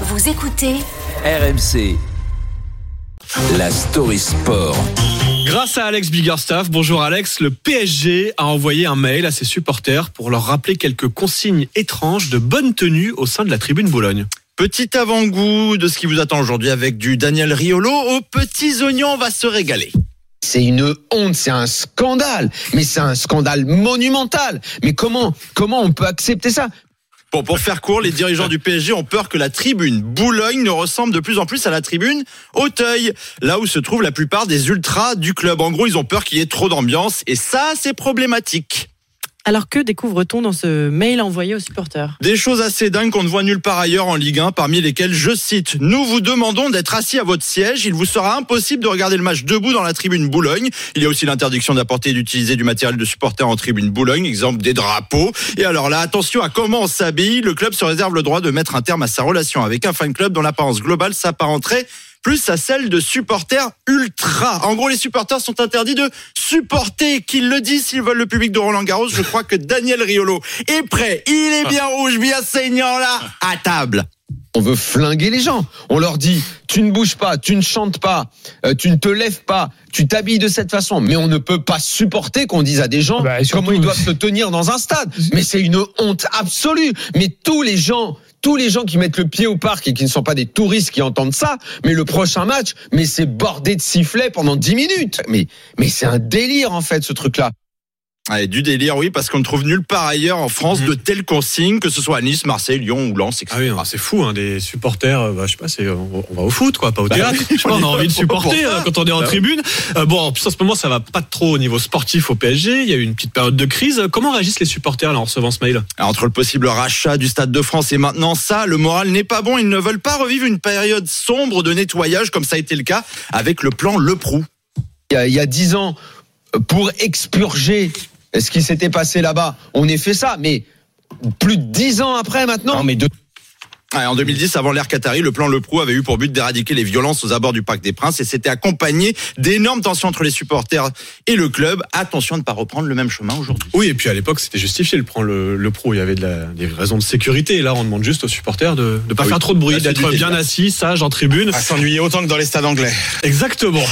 Vous écoutez RMC. La story sport. Grâce à Alex Biggerstaff, bonjour Alex, le PSG a envoyé un mail à ses supporters pour leur rappeler quelques consignes étranges de bonne tenue au sein de la tribune Boulogne. Petit avant-goût de ce qui vous attend aujourd'hui avec du Daniel Riolo. Aux petits oignons, on va se régaler. C'est une honte, c'est un scandale, mais c'est un scandale monumental. Mais comment, comment on peut accepter ça? Bon, pour faire court, les dirigeants du PSG ont peur que la tribune Boulogne ne ressemble de plus en plus à la tribune Auteuil, là où se trouvent la plupart des ultras du club. En gros, ils ont peur qu'il y ait trop d'ambiance et ça, c'est problématique. Alors que découvre-t-on dans ce mail envoyé aux supporters? Des choses assez dingues qu'on ne voit nulle part ailleurs en Ligue 1, parmi lesquelles, je cite, Nous vous demandons d'être assis à votre siège. Il vous sera impossible de regarder le match debout dans la tribune Boulogne. Il y a aussi l'interdiction d'apporter et d'utiliser du matériel de supporter en tribune Boulogne, exemple des drapeaux. Et alors là, attention à comment on s'habille. Le club se réserve le droit de mettre un terme à sa relation avec un fan club dont l'apparence globale s'apparenterait plus à celle de supporters ultra. En gros, les supporters sont interdits de supporter, qu'ils le disent s'ils veulent le public de Roland Garros. Je crois que Daniel Riolo est prêt. Il est bien rouge, bien saignant là, à table. On veut flinguer les gens. On leur dit, tu ne bouges pas, tu ne chantes pas, euh, tu ne te lèves pas, tu t'habilles de cette façon. Mais on ne peut pas supporter qu'on dise à des gens Bah, surtout- comment ils doivent se tenir dans un stade. Mais c'est une honte absolue. Mais tous les gens, tous les gens qui mettent le pied au parc et qui ne sont pas des touristes qui entendent ça, mais le prochain match, mais c'est bordé de sifflets pendant 10 minutes. Mais, mais c'est un délire en fait ce truc-là. Allez, du délire, oui, parce qu'on ne trouve nulle part ailleurs en France de telles consignes, que ce soit à Nice, Marseille, Lyon ou Lens, etc. Ah oui, c'est fou, hein, des supporters, euh, bah, je sais pas, c'est, on, on va au foot, quoi, pas au théâtre. Je sais pas, on a envie de supporter euh, quand on est en tribune. Euh, bon, en plus, en ce moment, ça va pas trop au niveau sportif au PSG. Il y a eu une petite période de crise. Comment réagissent les supporters là, en recevant ce mail? Alors, Entre le possible rachat du Stade de France et maintenant ça, le moral n'est pas bon. Ils ne veulent pas revivre une période sombre de nettoyage comme ça a été le cas avec le plan Le Prou. il y a- il y a dix ans pour expurger ce qui s'était passé là-bas. On ait fait ça, mais plus de dix ans après maintenant. mais de Ouais, en 2010, avant l'ère Qatari, le plan Le Prou avait eu pour but d'éradiquer les violences aux abords du Parc des Princes et s'était accompagné d'énormes tensions entre les supporters et le club. Attention à ne pas reprendre le même chemin aujourd'hui. Oui, et puis à l'époque, c'était justifié le prendre le, le pro. Il y avait de la, des raisons de sécurité. Et là, on demande juste aux supporters de ne pas Ah oui. faire trop de bruit, c'est d'être bien assis, sage, en tribune. s'ennuyer autant que dans les stades anglais. Exactement.